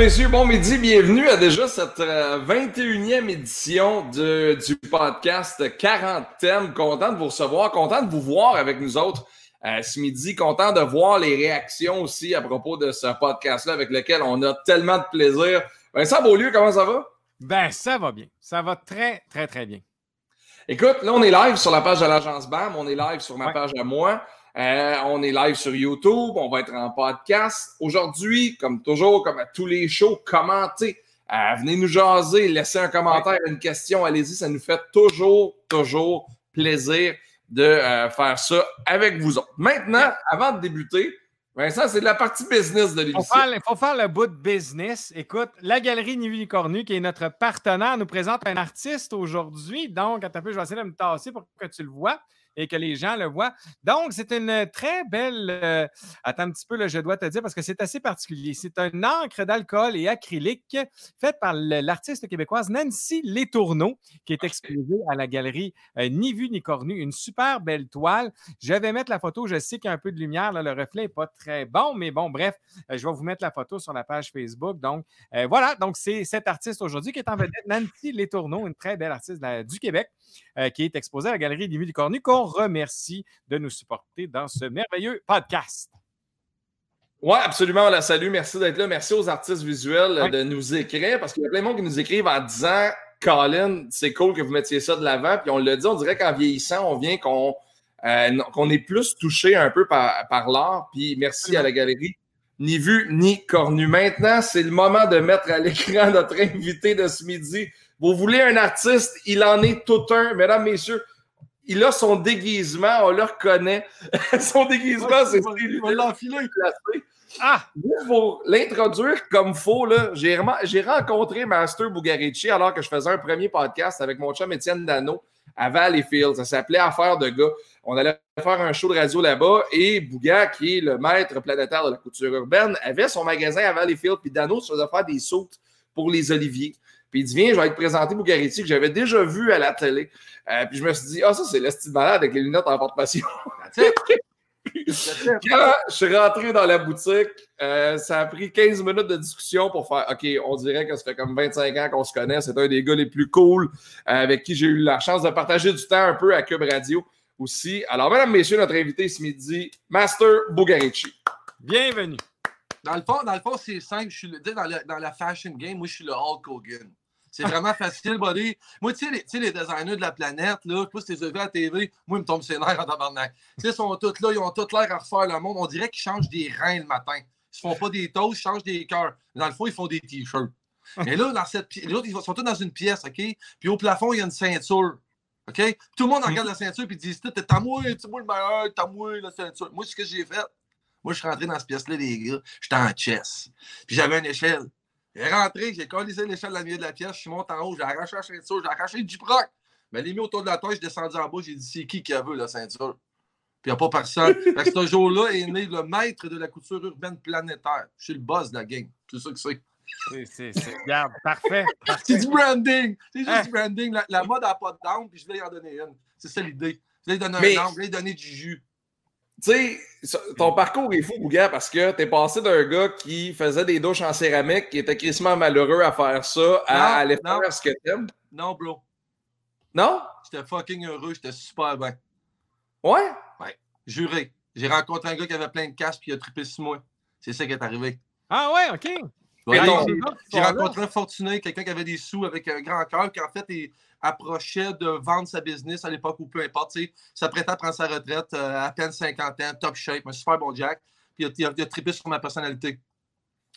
messieurs, bon midi, bienvenue à déjà cette 21e euh, édition de, du podcast 40 thèmes. Content de vous recevoir, content de vous voir avec nous autres euh, ce midi, content de voir les réactions aussi à propos de ce podcast-là avec lequel on a tellement de plaisir. Vincent Beaulieu, comment ça va? Ben, ça va bien. Ça va très, très, très bien. Écoute, là, on est live sur la page de l'agence BAM, on est live sur ma page à moi. Euh, on est live sur YouTube, on va être en podcast. Aujourd'hui, comme toujours, comme à tous les shows, commentez. Euh, venez nous jaser, laissez un commentaire, une question, allez-y, ça nous fait toujours, toujours plaisir de euh, faire ça avec vous autres. Maintenant, avant de débuter, Vincent, c'est de la partie business de l'émission. Il faut, faire le bout de business. Écoute, la Galerie Nivu Cornu, qui est notre partenaire, nous présente un artiste aujourd'hui. Donc, attends un peu, je vais essayer de me tasser pour que tu le vois et que les gens le voient. Donc, c'est une très belle. Euh, attends un petit peu, là, je dois te dire parce que c'est assez particulier. C'est un encre d'alcool et acrylique faite par l'artiste québécoise Nancy Letourneau qui est exposée à la galerie euh, Ni Vu ni Cornu. Une super belle toile. Je vais mettre la photo. Je sais qu'il y a un peu de lumière. Là, le reflet n'est pas très bon, mais bon, bref, euh, je vais vous mettre la photo sur la page Facebook. Donc, voilà. Donc, c'est cet artiste aujourd'hui qui est en vedette, Nancy Letourneau, une très belle artiste du Québec, qui est exposée à la galerie Vu ni Cornu remercie de nous supporter dans ce merveilleux podcast. Oui, absolument, on la salue. Merci d'être là. Merci aux artistes visuels de nous écrire parce qu'il y a plein de monde qui nous écrivent en disant Colin, c'est cool que vous mettiez ça de l'avant. Puis on l'a dit, on dirait qu'en vieillissant, on vient qu'on euh, qu'on est plus touché un peu par, par l'art. Puis merci à la galerie. Ni vu ni cornu. Maintenant, c'est le moment de mettre à l'écran notre invité de ce midi. Vous voulez un artiste, il en est tout un. Mesdames, messieurs, il a son déguisement, on le reconnaît. son déguisement, c'est. Ah! Pour l'introduire comme faux, j'ai rencontré Master Bugarici alors que je faisais un premier podcast avec mon chum Étienne Dano à Valleyfield. Ça s'appelait Affaires de gars. On allait faire un show de radio là-bas et Bouga, qui est le maître planétaire de la couture urbaine, avait son magasin à Valleyfield. Puis Dano se faisait faire des sautes pour les oliviers. Puis il dit Viens, je vais te présenter Bugarici que j'avais déjà vu à la télé. Euh, puis je me suis dit Ah, ça, c'est le style malade avec les lunettes en porte-passion. Quand je suis rentré dans la boutique, euh, ça a pris 15 minutes de discussion pour faire OK, on dirait que ça fait comme 25 ans qu'on se connaît. C'est un des gars les plus cool euh, avec qui j'ai eu la chance de partager du temps un peu à Cube Radio aussi. Alors, mesdames, messieurs, notre invité ce midi, Master Bugarici. Bienvenue. Dans le fond, dans le fond c'est simple. Je suis le, dans, dans la fashion game, moi, je suis le Hulk Hogan. C'est vraiment facile, buddy. Moi, tu sais, les, les designers de la planète, là, je sais pas à la TV, moi, ils me tombent ses nerfs en tabarnak. Tu sais, ils sont tous là, ils ont tous l'air à refaire le monde. On dirait qu'ils changent des reins le matin. Ils se font pas des toasts, ils changent des cœurs. Dans le fond, ils font des t-shirts. Et là, dans cette autres, ils sont tous dans une pièce, OK? Puis au plafond, il y a une ceinture. OK? Tout le monde regarde la ceinture et dit T'es à moi, t'es moi le meilleur, t'es à moi la ceinture. Moi, ce que j'ai fait, moi, je suis rentré dans cette pièce-là, les gars. J'étais en chess. Puis j'avais une échelle. J'ai rentré, j'ai collé l'échelle de la milieu de la pièce, je suis monté en haut, j'ai arraché la ceinture, j'ai arraché du proc. Mais les mis autour de la tête, je descendu en bas, j'ai dit c'est qui qui a vu la ceinture? Puis il n'y a pas personne. fait ce jour-là est né le maître de la couture urbaine planétaire. Je suis le boss de la gang. C'est ça que c'est. C'est, regarde, parfait. c'est du branding. C'est juste hein? du branding. La, mode n'a pas de down, puis je vais y en donner une. C'est ça l'idée. Je vais donner un down, je vais donner du jus tu sais, ton parcours est fou, Bouga, parce que t'es passé d'un gars qui faisait des douches en céramique, qui était crissement malheureux à faire ça, à aller faire ce que t'aimes. Non, bro. Non? J'étais fucking heureux, j'étais super bien. Ouais? Ouais. Juré. J'ai rencontré un gars qui avait plein de cash puis il a trippé sur moi. C'est ça qui est arrivé. Ah ouais, OK. j'ai rencontré un fortuné, quelqu'un qui avait des sous avec un grand cœur, qui en fait est approchait de vendre sa business à l'époque ou peu importe. S'apprêtait à prendre sa retraite euh, à peine 50 ans, top shape, un super bon Jack. Puis il a, il a, trippé sur ma personnalité.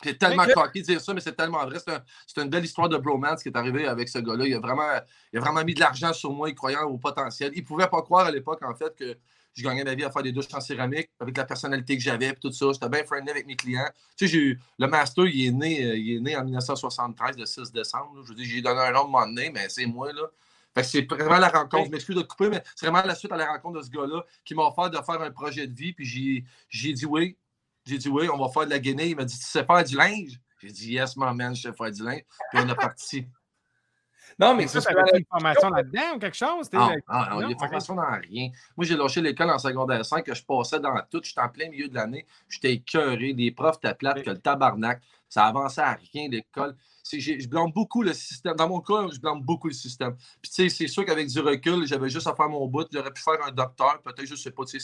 C'est tellement coquille de dire ça, mais c'est tellement vrai. C'est une belle histoire de bromance qui est arrivée avec ce gars-là. Il, a vraiment, il a vraiment mis de l'argent sur moi, il croyait au potentiel. Il ne pouvait pas croire à l'époque, en fait, que je gagnais ma vie à faire des douches en céramique avec la personnalité que j'avais et tout ça. J'étais bien friendly avec mes clients. Tu sais, j'ai le master, il est né, euh, il est né en 1973, le 6 décembre. Je veux dire, j'ai donné un nom de mon nez, mais c'est moi, là. Fait que c'est vraiment la rencontre. Je m'excuse de te couper, mais c'est vraiment la suite à la rencontre de ce gars-là qui m'a offert de faire un projet de vie. Puis j'ai dit oui. J'ai dit oui, on va faire de la guinée. Il m'a dit Tu sais faire du linge? J'ai dit Yes, my man, je sais faire du linge. Puis on est parti. Non, mais c'est ça. Tu une formation là-dedans ou quelque chose? Non, non, non, il a formation dans rien. Moi, j'ai lâché l'école en secondaire 5 que je passais dans tout. J'étais en plein milieu de l'année. J'étais écœuré. Les profs plates que le tabarnak. Ça avançait à rien, l'école. Je blâme beaucoup le système. Dans mon cas, je blâme beaucoup le système. Puis, tu sais, c'est sûr qu'avec du recul, j'avais juste à faire mon bout. J'aurais pu faire un docteur, peut-être, je sais pas. Je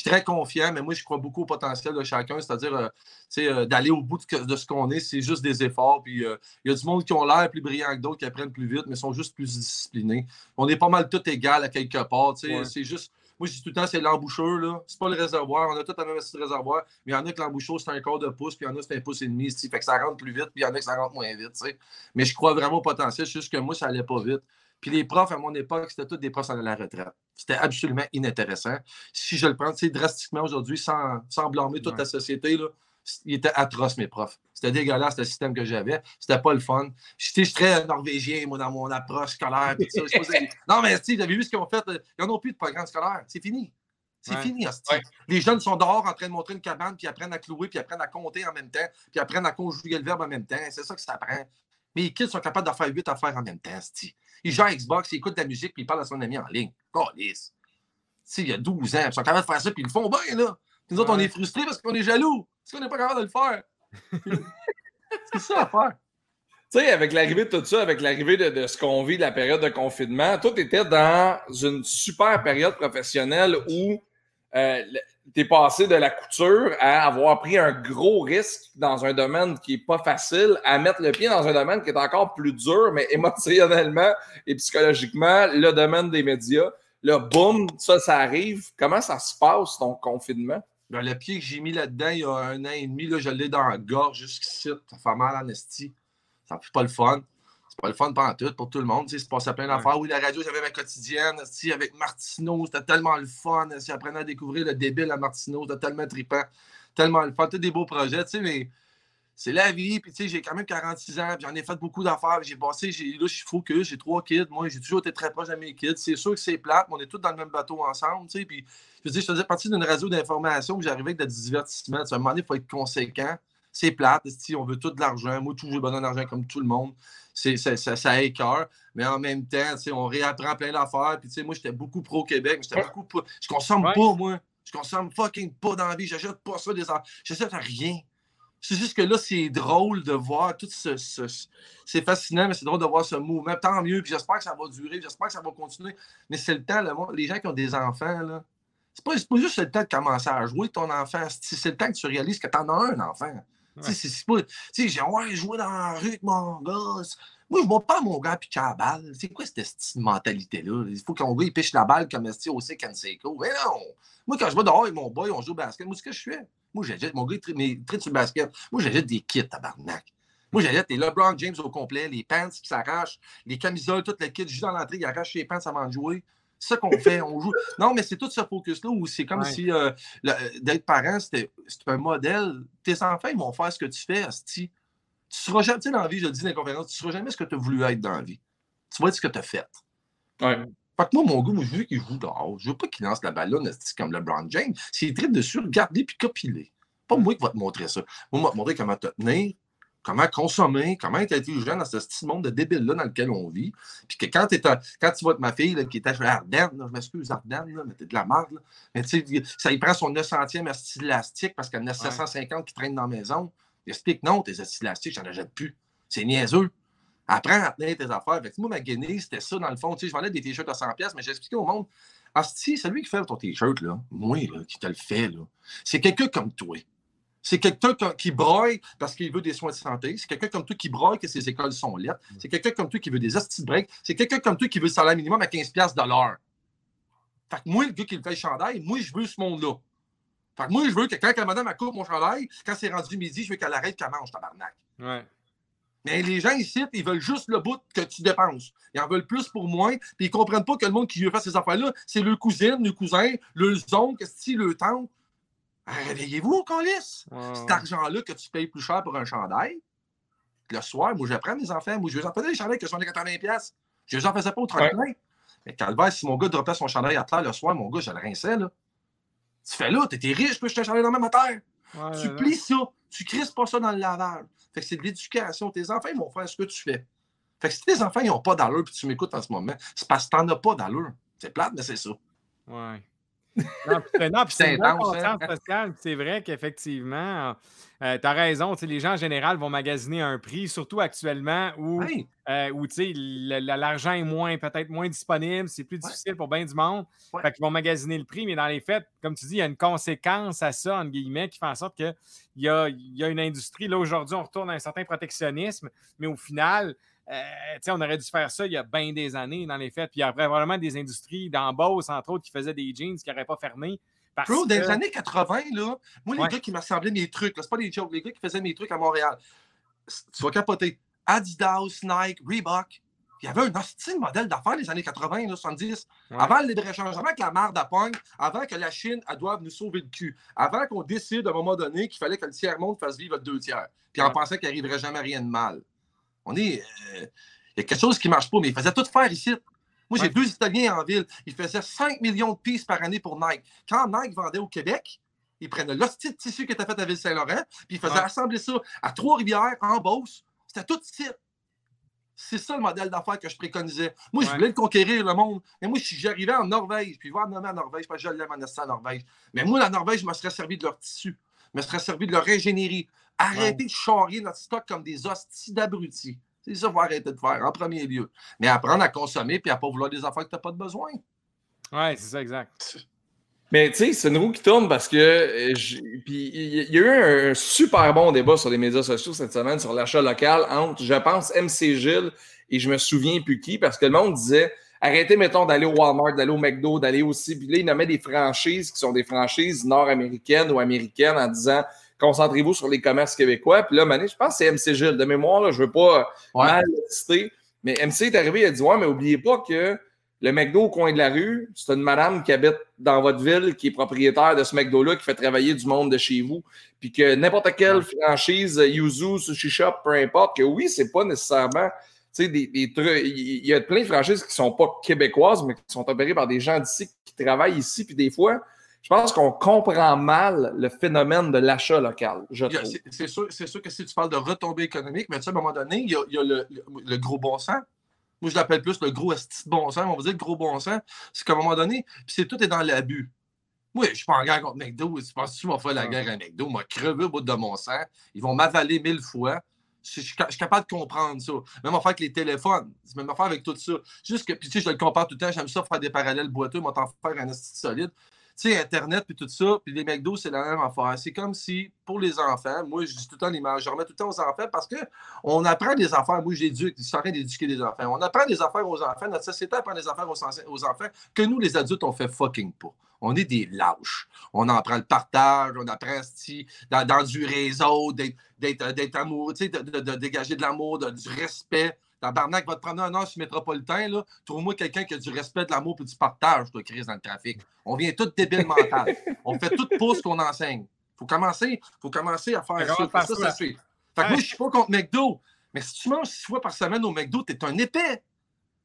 suis très confiant, mais moi, je crois beaucoup au potentiel de chacun, c'est-à-dire, euh, tu sais, euh, d'aller au bout de, ce qu'on est. C'est juste des efforts. Puis, euh, il y a du monde qui ont l'air plus brillant que d'autres, qui apprennent plus vite, mais sont juste plus disciplinés. On est pas mal tout égal à quelque part. Tu sais, c'est juste moi, je dis tout le temps, c'est l'embouchure, là. C'est pas le réservoir. On a tout la même de réservoir. Mais il y en a que l'embouchure, c'est un quart de pouce, puis il y en a, c'est un pouce et demi. Fait que ça rentre plus vite, puis il y en a que ça rentre moins vite. Mais je crois vraiment au potentiel. C'est juste que moi, ça allait pas vite. Puis les profs, à mon époque, c'était tous des profs à la retraite. C'était absolument inintéressant. Si je le prends drastiquement aujourd'hui, sans, sans blâmer toute la société, là, il était atroce, mes profs. C'était dégueulasse le système que j'avais. C'était pas le fun. J'étais très norvégien, moi, dans mon approche scolaire. non, mais vous avez vu ce qu'ils ont fait? Ils n'en ont plus de programme scolaire. C'est fini. C'est fini, Les jeunes sont dehors en train de montrer une cabane, puis apprennent à clouer, puis apprennent à compter en même temps, puis apprennent à conjuguer le verbe en même temps. C'est ça que ça apprend. Mais les kids sont capables de faire huit affaires en même temps, Ils jouent à Xbox, ils écoutent de la musique, puis ils parlent à son ami en ligne. Calice. Il y a 12 ans, ils sont capables de faire ça, puis ils le font bien, là. Nous autres, on est frustrés parce qu'on est jaloux. Parce qu'on n'est pas capable de le faire. c'est ça à faire. Tu sais, avec l'arrivée de tout ça, avec l'arrivée de, ce qu'on vit de la période de confinement, toi, tu étais dans une super période professionnelle où euh, tu es passé de la couture à avoir pris un gros risque dans un domaine qui n'est pas facile, à mettre le pied dans un domaine qui est encore plus dur, mais émotionnellement et psychologiquement, le domaine des médias. Là, boum, ça, ça arrive. Comment ça se passe, ton confinement? Ben, le pied que j'ai mis là-dedans il y a un an et demi, là, je l'ai dans la gorge jusqu'ici. Ça fait mal en esti. Ça fait pas le fun. C'est pas le fun pendant tout, pour tout le monde. C'est passé plein d'affaires. Oui, la radio, j'avais ma quotidienne. Avec Martineau, c'était tellement le fun. J'apprenais à découvrir le débile à Martineau. C'était tellement trippant. Tellement le fun. Tous des beaux projets, mais c'est la vie. Puis, tu sais, j'ai quand même 46 ans, puis j'en ai fait beaucoup d'affaires. J'ai passé, là, je suis focus, j'ai trois kids. Moi, j'ai toujours été très proche de mes kids. C'est sûr que c'est plate, mais on est tous dans le même bateau ensemble, tu sais. Puis, je veux dire, je faisais partie d'une réseau d'information où j'arrivais avec de divertissement. À un moment donné, il faut être conséquent. C'est plate, si on veut tout de l'argent. Moi, toujours besoin d'argent comme tout le monde. C'est, ça, ça, ça écœure. Mais en même temps, on réapprend plein d'affaires. Puis, tu sais, moi, j'étais beaucoup pro-Québec. J'étais beaucoup pro... Je consomme pas, moi. Je consomme fucking pas d'envie. J'achète pas ça des J'achète rien. C'est juste que là, c'est drôle de voir tout ce. c'est fascinant, mais c'est drôle de voir ce mouvement. Tant mieux, puis j'espère que ça va durer, j'espère que ça va continuer. Mais c'est le temps, là, les gens qui ont des enfants, là, c'est pas, pas juste le temps de commencer à jouer ton enfant, c'est le temps que tu réalises que tu en as un enfant. Tu sais, c'est pas. Tu sais, j'ai ouais, jouer dans la rue avec mon gosse. Moi, je ne vois pas mon gars piquer la balle. C'est quoi cette, mentalité-là? Il faut qu'on gars il piche la balle comme au Canseco. Mais non! Moi, quand je vais dehors avec mon boy, on joue au basket. Moi, ce que je fais? Moi, j'achète, mon gars, il traite sur le basket. Moi, j'achète des kits, tabarnak. Moi, j'achète les LeBron James au complet, les pants qui s'arrachent, les camisoles, tout le kit. Juste dans l'entrée, il arrache les pants avant de jouer. C'est ça qu'on fait. On joue. Non, mais c'est tout ce focus-là où c'est comme si euh, d'être parent, c'était un modèle. Tes enfants, ils vont faire ce que tu fais, Asti. Tu seras jamais, tu sais, dans la vie, je le dis dans les conférences, tu seras jamais ce que tu as voulu être dans la vie. Tu vas être ce que tu as fait. Ouais. Fait que moi, mon gars, moi, je veux qu'il joue dehors. Je veux pas qu'il lance la balle là, comme LeBron James. S'il traite dessus, regardez puis copie Pas moi qui va te montrer ça. Moi, je vais te montrer comment te tenir, comment consommer, comment être intelligent dans ce petit monde de débile-là dans lequel on vit. Puis que quand, es quand tu vois ma fille là, qui était à Ardennes, je m'excuse, Ardennes, là, mais t'es de la merde. Là. Mais tu sais, ça, il prend son 900e asti élastique parce qu'il y en a 750 qui traînent dans la maison. Explique non, tes asti élastiques, j'en achète plus. C'est niaiseux. Apprends à tenir tes affaires. Fait moi, ma guenille, c'était ça, dans le fond. Tu sais, je vendais des t-shirts à 100$, mais j'ai expliqué au monde Asti, c'est lui qui fait ton t-shirt, là. Moi, là, qui te le fait, là. C'est quelqu'un comme toi. C'est quelqu'un qui broye parce qu'il veut des soins de santé. C'est quelqu'un comme toi qui broye que ses écoles sont lettres. C'est quelqu'un comme toi qui veut des hosties de break. C'est quelqu'un comme toi qui veut le salaire minimum à 15$ de l'heure. Fait que moi, le gars qui le fait le chandail, moi, je veux ce monde-là. Fait que moi, je veux que quand la madame coupe mon chandail, quand c'est rendu midi, je veux qu'elle arrête qu'elle mange, tabarnak. Ouais. Mais les gens ici, ils veulent juste le bout que tu dépenses. Ils en veulent plus pour moins, puis ils comprennent pas que le monde qui veut faire ces affaires-là, c'est le cousine, le cousin, le oncle, le tante. Réveillez-vous, Colis! Cet argent-là que tu payes plus cher pour un chandail, le soir, moi, je prends mes enfants, moi, je vais en faire des chandails qui sont à 80$. Je les en faisais pas au 30 Mais calvaire, si mon gars dropait son chandail à terre le soir, mon gars, je le rinçais, là. Tu fais là, t'étais riche, puis je te chandail dans même à terre. tu plies ça. Tu crises pas ça dans le lavage. Fait que c'est de l'éducation. Tes enfants, ils vont faire ce que tu fais. Fait que si tes enfants, ils n'ont pas d'allure, puis tu m'écoutes en ce moment, c'est parce que t'en as pas d'allure. C'est plate, mais c'est ça. Ouais. Non, c'est une sociale. C'est vrai qu'effectivement, euh, tu as raison. Les gens en général vont magasiner un prix, surtout actuellement où, euh, l'argent est moins, peut-être moins disponible, c'est plus difficile pour bien du monde. Fait qu'ils vont magasiner le prix, mais dans les faits, comme tu dis, il y a une conséquence à ça, entre guillemets, qui fait en sorte qu'il y a, y a une industrie. Là, aujourd'hui, on retourne à un certain protectionnisme, mais au final, on aurait dû faire ça il y a bien des années dans les faits. Puis il y a vraiment des industries d'embauche, entre autres, qui faisaient des jeans qui n'auraient pas fermé. Bro, dans les années 80, là, moi, les gars qui m'assemblaient mes trucs, c'est pas des jokes, les gars qui faisaient mes trucs à Montréal, tu vas capoter. Adidas, Nike, Reebok, il y avait un hostile modèle d'affaires les années 80, 70. Avant le libre-échange, avant que la merde appogne, avant que la Chine elle doive nous sauver le cul, avant qu'on décide à un moment donné qu'il fallait que le tiers-monde fasse vivre deux tiers, puis on pensait qu'il n'arriverait jamais rien de mal. On est. Euh, il y a quelque chose qui ne marche pas, mais il faisait tout faire ici. Moi, j'ai deux Italiens en ville. Ils faisaient 5 millions de pistes par année pour Nike. Quand Nike vendait au Québec, ils prenaient l'hostie de tissu qui était fait à Ville-Saint-Laurent, puis ils faisaient assembler ça à Trois-Rivières, en Beauce. C'était tout ici. C'est ça le modèle d'affaires que je préconisais. Moi, je voulais conquérir le monde. Mais moi, si j'arrivais en Norvège, puis voir nommer en Norvège, parce que je l'aime en Norvège. Mais moi, la Norvège, je me serais servi de leur tissu. Me serais servi de leur ingénierie. Arrêtez de charrier notre stock comme des hosties d'abrutis. C'est ça qu'il faut arrêter de faire en premier lieu. Mais apprendre à consommer puis à ne pas vouloir des affaires que tu n'as pas de besoin. Oui, c'est ça, exact. Mais tu sais, c'est une roue qui tourne parce que euh, puis il y a eu un super bon débat sur les médias sociaux cette semaine sur l'achat local entre, je pense, MC Gilles et je me souviens plus qui, parce que le monde disait arrêtez, mettons, d'aller au Walmart, d'aller au McDo, d'aller aussi. Puis là, il nommaient des franchises qui sont des franchises nord-américaines ou américaines en disant concentrez-vous sur les commerces québécois. Puis là, Mané, je pense que c'est MC Gilles. De mémoire, je ne veux pas mal citer. Mais MC est arrivé, il a dit Ouais, mais n'oubliez pas que le McDo au coin de la rue, c'est une madame qui habite dans votre ville, qui est propriétaire de ce McDo-là, qui fait travailler du monde de chez vous. Puis que n'importe quelle franchise, Yuzu, Sushi Shop, peu importe, que oui, c'est pas nécessairement. Tu sais, des, des trucs. Il y a plein de franchises qui ne sont pas québécoises, mais qui sont opérées par des gens d'ici qui travaillent ici. Puis des fois, je pense qu'on comprend mal le phénomène de l'achat local. C'est sûr, sûr, que si tu parles de retombée économique, mais tu sais, à un moment donné, il y a, le, gros bon sens. Moi, je l'appelle plus le gros bon sens. On va dire le gros bon sens. C'est qu'à un moment donné, puis c'est tout est dans l'abus. Moi, je suis pas en guerre contre McDo. Tu penses que tu m'as fait la guerre à McDo? Moi, crever au bout de mon sang. Ils vont m'avaler mille fois. Je suis, capable de comprendre ça. Même affaire avec les téléphones. C'est même affaire avec tout ça. Juste que, puis tu sais, je le compare tout le temps. J'aime ça faire des parallèles boiteux. Moi, t'en faire un style solide sais, Internet puis tout ça, puis les McDo, c'est la même affaire. C'est comme si, pour les enfants, moi, je dis tout le temps l'image, je remets tout le temps aux enfants parce qu'on apprend des affaires. Moi, j'éduque, je suis en train d'éduquer des enfants. On apprend des affaires aux enfants, notre société apprend des affaires aux, enfants que nous, les adultes, on fait fucking pas. On est des lâches. On apprend le partage, on apprend dans, dans du réseau, d'être amoureux, de, de, dégager de l'amour, du respect. Tabarnak va te prendre un an sur métropolitain, là. Trouve-moi quelqu'un qui a du respect, de l'amour et du partage, toi, crise dans le trafic. On vient tout débile mental. On fait tout pour ce qu'on enseigne. Faut commencer, faut commencer à faire ça. Ça, ça, Fait que moi, je suis pas contre McDo. Mais si tu manges six fois par semaine au McDo, t'es un épais.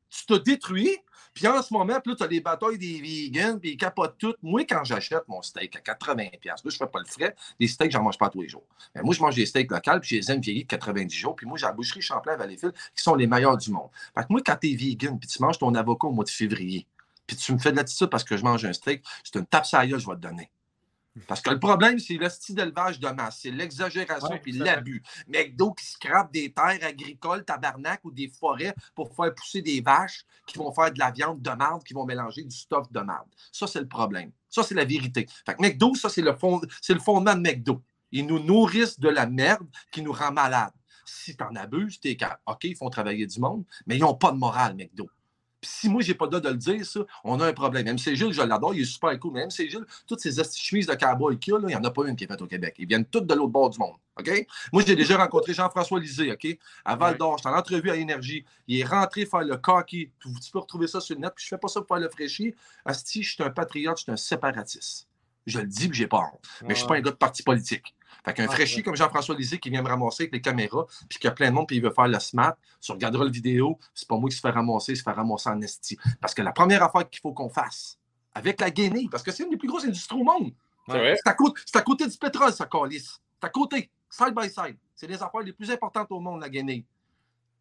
Tu te détruis, puis en ce moment, tu as les batailles des vegans, puis ils capotent tout. Moi, quand j'achète mon steak à 80$, là, je ne fais pas le frais, des steaks, j'en mange pas tous les jours. Mais moi, je mange des steaks locaux, puis je les aime vieillis de 90 jours. Puis moi, j'ai la boucherie Champlain Valleyfield, qui sont les meilleurs du monde. Fait que moi, quand tu es vegan, puis tu manges ton avocat au mois de février, puis tu me fais de l'attitude parce que je mange un steak, c'est une tape je vais te donner. Parce que le problème, c'est le style d'élevage de masse, c'est l'exagération puis l'abus. McDo qui scrape des terres agricoles, tabarnak ou des forêts pour faire pousser des vaches qui vont faire de la viande de marde, qui vont mélanger du stuff de marde. Ça, c'est le problème. Ça, c'est la vérité. Fait que McDo, ça, c'est le, fond, le fondement de McDo. Ils nous nourrissent de la merde qui nous rend malades. Si tu en abuses, t'es OK, ils font travailler du monde, mais ils n'ont pas de morale, McDo si moi, j'ai pas le droit de le dire, ça, on a un problème. MC Gilles, je l'adore, il est super cool, mais MC Gilles, toutes ces chemises de cowboy qu'il a, il n'y en a pas une qui est faite au Québec. Ils viennent toutes de l'autre bord du monde. OK? Moi, j'ai déjà rencontré Jean-François Lisée, OK? À Val d'Or, j'étais en entrevue à Énergie. Il est rentré faire le cocky. Tu peux retrouver ça sur le net, puis je fais pas ça pour faire le fraîchir. Asti, je suis un patriote, je suis un séparatiste. Je le dis, puis j'ai pas honte. Mais je ne suis pas un gars de parti politique. Fait qu'un fraîchi comme Jean-François Lisée qui vient me ramasser avec les caméras, puis qu'il y a plein de monde, puis il veut faire le smart, tu regarderas le vidéo, c'est pas moi qui se fait ramasser, se fait ramasser en esti. Parce que la première affaire qu'il faut qu'on fasse, avec la Guinée, parce que c'est une des plus grosses industries au monde, c'est à, à, côté du pétrole, ça calisse. C'est à côté, side by side. C'est les affaires les plus importantes au monde, la Guinée.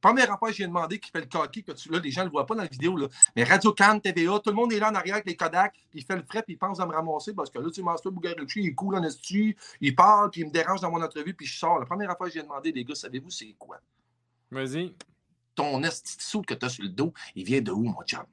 Première affaire, j'ai demandé qui fait le coquille, que tu, là, les gens ne le voient pas dans la vidéo, là. mais Radio Cannes, TVA, tout le monde est là en arrière avec les Kodak, puis il fait le frais, puis il pense à me ramasser parce que là, tu sais, Master Bougaruchi, il est cool en estu, il parle, puis il me dérange dans mon entrevue, puis je sors. La première affaire, j'ai demandé, les gars, savez-vous c'est quoi? Vas-y. Ton esti que tu as sur le dos, il vient de où, mon chum?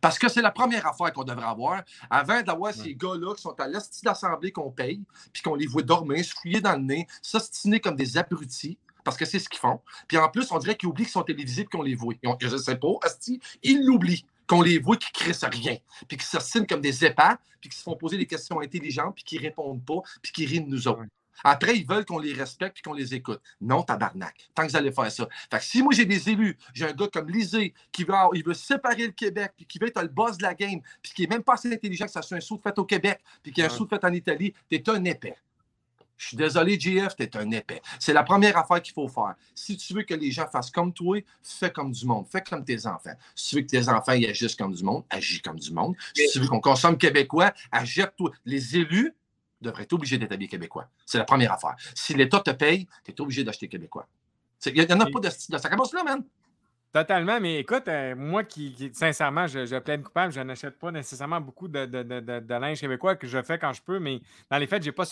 Parce que c'est la première affaire qu'on devrait avoir avant d'avoir ces gars-là qui sont à l'Esti d'Assemblée qu'on paye, puis qu'on les voit dormir, se fouiller dans le nez, s'ostiner comme des abrutis, parce que c'est ce qu'ils font. Puis en plus, on dirait qu'ils oublient qu'ils sont télévisés et qu'on les voit. je ne sais pas, Asti, ils l'oublient qu'on les voit, qu'ils crissent rien, puis qu'ils s'ostinent comme des épats, puis qu'ils se font poser des questions intelligentes, puis qu'ils répondent pas, puis qu'ils rient de nous autres. Après, ils veulent qu'on les respecte et qu'on les écoute. Non, tabarnak. Tant que vous allez faire ça. Fait que si moi j'ai des élus, j'ai un gars comme Lisée qui veut, il veut séparer le Québec, puis qui veut être le boss de la game, puis qui est même pas assez intelligent que ça soit un saut fait au Québec, puis qui a un saut fait en Italie, t'es un épais. Je suis désolé, JF, t'es un épais. C'est la première affaire qu'il faut faire. Si tu veux que les gens fassent comme toi, fais comme du monde. Fais comme tes enfants. Si tu veux que tes enfants agissent comme du monde, agis comme du monde. Si tu veux qu'on consomme québécois, agis toi. Les élus devraient être obligés d'établir québécois. C'est la première affaire. Si l'État te paye, tu es obligé d'acheter québécois. Il n'y en a pas de, Ça commence là, man. Totalement, mais écoute, euh, moi qui, sincèrement, je, je plaide coupable, je n'achète pas nécessairement beaucoup de, linge québécois que je fais quand je peux, mais dans les faits, je n'ai pas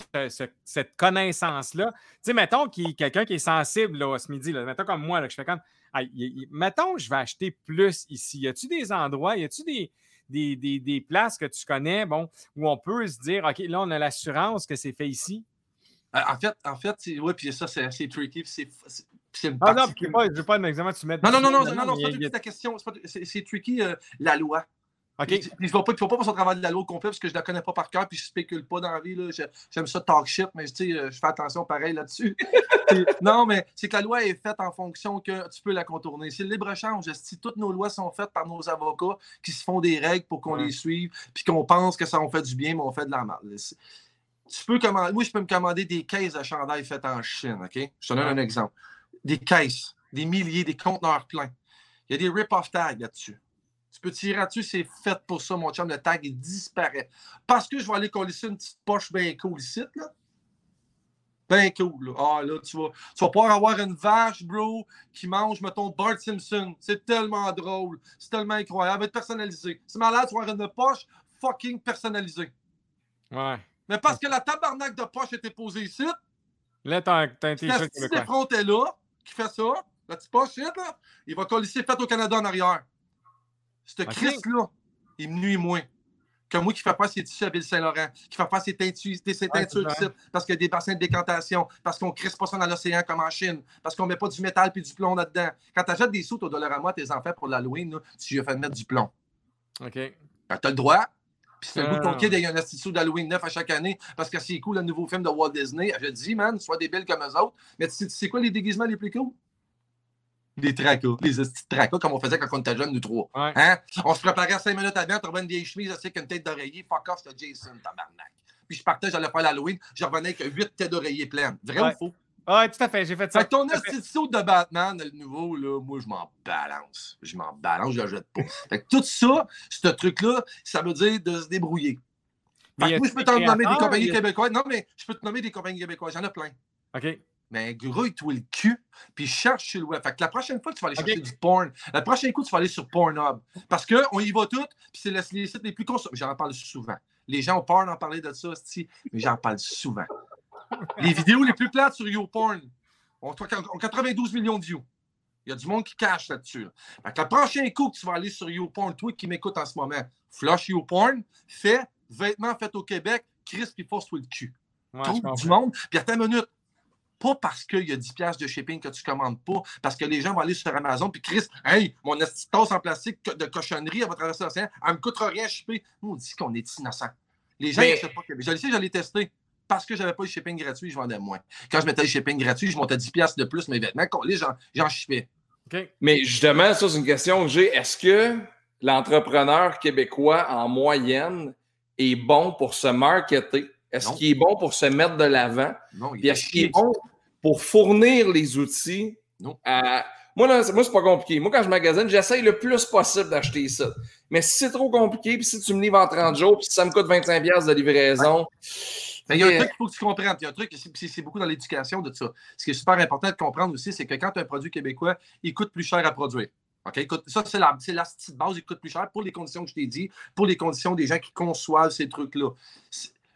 cette connaissance-là. Tu sais, mettons quelqu'un qui est sensible là, ce midi, mettons comme moi, que je fais comme. mettons, je vais acheter plus ici. Y a-tu des endroits, y a-tu des, des, places que tu connais, bon, où on peut se dire, OK, là, on a l'assurance que c'est fait ici? Euh, en fait, en fait, oui, puis ça, c'est tricky. C'est ah non, je ne veux pas un examen, tu mets. Non, non, non, non, non, non, c'est pas ta question. C'est tricky, euh, la loi. OK. Puis, je ne vais pas, passer au travail de la loi au complet parce que je ne la connais pas par cœur puis je ne spécule pas dans la vie. J'aime ça talk shit, mais euh, je fais attention pareil là-dessus. non, mais c'est que la loi est faite en fonction que tu peux la contourner. C'est le libre-échange. Si toutes nos lois sont faites par nos avocats qui se font des règles pour qu'on les suive puis qu'on pense que ça en fait du bien, mais on fait de la mal. Tu peux commander, moi, je peux me commander des caisses à chandail faites en Chine. OK? Je te donne un exemple des caisses, des milliers, des conteneurs pleins. Il y a des rip-off tags là-dessus. Tu peux tirer là-dessus, c'est fait pour ça, mon chum. Le tag, il disparaît. Parce que je vais aller coller une petite poche bien cool ici, là. Bien cool, là. Ah, là, tu vas, tu vas pouvoir avoir une vache, bro, qui mange, mettons, Bart Simpson. C'est tellement drôle. C'est tellement incroyable. Elle va être personnalisée. C'est malade, tu vas avoir une poche fucking personnalisée. Ouais. Mais parce que la tabarnak de poche était posée ici. Là, t'as un t-shirt québécois. là, qui fait ça, la petite poche, là, il va coller fait au Canada en arrière. Ce Christ-là, il me nuit moins que moi qui fais pas ses tissus à Ville-Saint-Laurent, qui fait pas ses teintures, ses teintures ici, parce qu'il y a des bassins de décantation, parce qu'on ne crisse pas ça dans l'océan comme en Chine, parce qu'on ne met pas du métal puis du plomb là-dedans. Quand tu achètes des sous au dollar à moi tes enfants pour l'Halloween, tu lui as fait mettre du plomb. OK. Ben, tu as le droit. Puis c'est le goût de ton kid ait un institut d'Halloween neuf à chaque année parce que c'est cool le nouveau film de Walt Disney. Je dis, man, sois débile comme eux autres. Mais tu sais quoi les déguisements les plus cool? Les tracas, les petits tracas comme on faisait quand on était jeunes, nous trois. Hein? On se préparait cinq minutes avant, on une vieille chemise avec une tête d'oreiller. Fuck off, c'était Jason, tabarnak. Puis je partais, j'allais faire l'Halloween, je revenais avec huit têtes d'oreiller pleines. Vrai ou faux? Oui, tout à fait, j'ai fait ça. Fait ton institut de Batman, le nouveau, là, moi, je m'en balance. Je m'en balance, je le jette pas. Fait que tout ça, ce truc-là, ça veut dire de se débrouiller. Fait que moi, je peux te nommer des compagnies québécoises. Non, mais je peux te nommer des compagnies québécoises. J'en ai plein. OK. Mais grouille-toi le cul, puis cherche sur le web. Fait que la prochaine fois, tu vas aller chercher du porn. La prochaine coup, tu vas aller sur Pornhub. Parce qu'on y va tout, puis c'est les sites les plus consommés. J'en parle souvent. Les gens ont peur d'en parler de ça, mais j'en parle souvent les vidéos les plus plates sur YouPorn ont, 92 millions de views. Il y a du monde qui cache là-dessus. Là. Le prochain coup que tu vas aller sur YouPorn, toi qui m'écoutes en ce moment, flush YouPorn, fais vêtements faits au Québec, Chris qui force toi le cul. Tout du monde. Puis à ta minute, pas parce qu'il y a 10 pièces de shipping que tu commandes pas, parce que les gens vont aller sur Amazon, puis Chris, hey, mon tasse en plastique de cochonnerie, elle va traverser l'océan, elle ne me coûtera rien à shipper. Nous, on dit qu'on est innocent. Les gens ne savent pas que. Je le sais, je l'ai testé parce que j'avais pas le shipping gratuit, je vendais moins. Quand je mettais le shipping gratuit, je montais 10$ de plus mes vêtements. j'en shippais. Mais justement, ça, c'est une question que j'ai. Est-ce que l'entrepreneur québécois, en moyenne, est bon pour se marketer? Est-ce qu'il est bon pour se mettre de l'avant? Non, est-ce qu'il est bon pour fournir les outils non. à. Moi, là, moi, c'est pas compliqué. Moi, quand je magasine, j'essaye le plus possible d'acheter ça. Mais si c'est trop compliqué, puis si tu me livres en 30 jours, puis si ça me coûte 25$ de livraison, Il y a un truc qu'il faut que tu comprennes. Il y a un truc, c'est beaucoup dans l'éducation de ça. Ce qui est super important de comprendre aussi, c'est que quand un produit québécois, il coûte plus cher à produire. Ça, c'est la, la petite base, il coûte plus cher pour les conditions que je t'ai dit, pour les conditions des gens qui conçoivent ces trucs-là.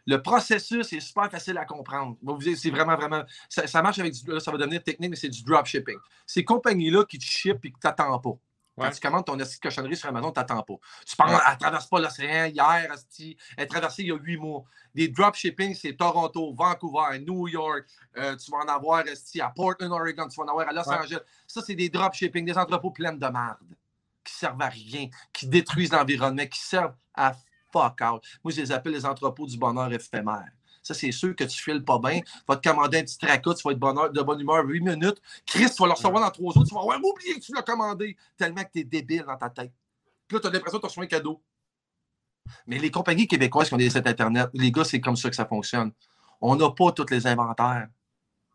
Le processus est super facile à comprendre. C'est vraiment, vraiment. Ça, marche avec du. ça va devenir technique, mais c'est du dropshipping. Ces compagnies-là qui te shippent et que tu n'attends pas. Quand tu commandes ton assiette cochonnerie sur Amazon, tu n'attends pas. Tu penses, elle ne traverse pas l'océan hier, elle est traversée il y a huit mois. Des dropshipping, c'est Toronto, Vancouver, New York. Euh, tu vas en avoir à Portland, Oregon, tu vas en avoir à Los Angeles. Ça, c'est des dropshipping, des entrepôts pleins de merde qui servent à rien, qui détruisent l'environnement, qui servent à fuck out. Moi, je les appelle les entrepôts du bonheur éphémère. Ça, c'est sûr que tu files pas bien. Tu vas te commander un petit tracas, tu vas être bonheur, de bonne humeur 8 minutes. Chris, tu vas le recevoir dans trois autres. Tu vas ouais, m'oublier que tu l'as commandé tellement que tu es débile dans ta tête. Puis là, tu as l'impression que tu as reçu un cadeau. Mais les compagnies québécoises qui ont des sites Internet, les gars, c'est comme ça que ça fonctionne. On n'a pas tous les inventaires.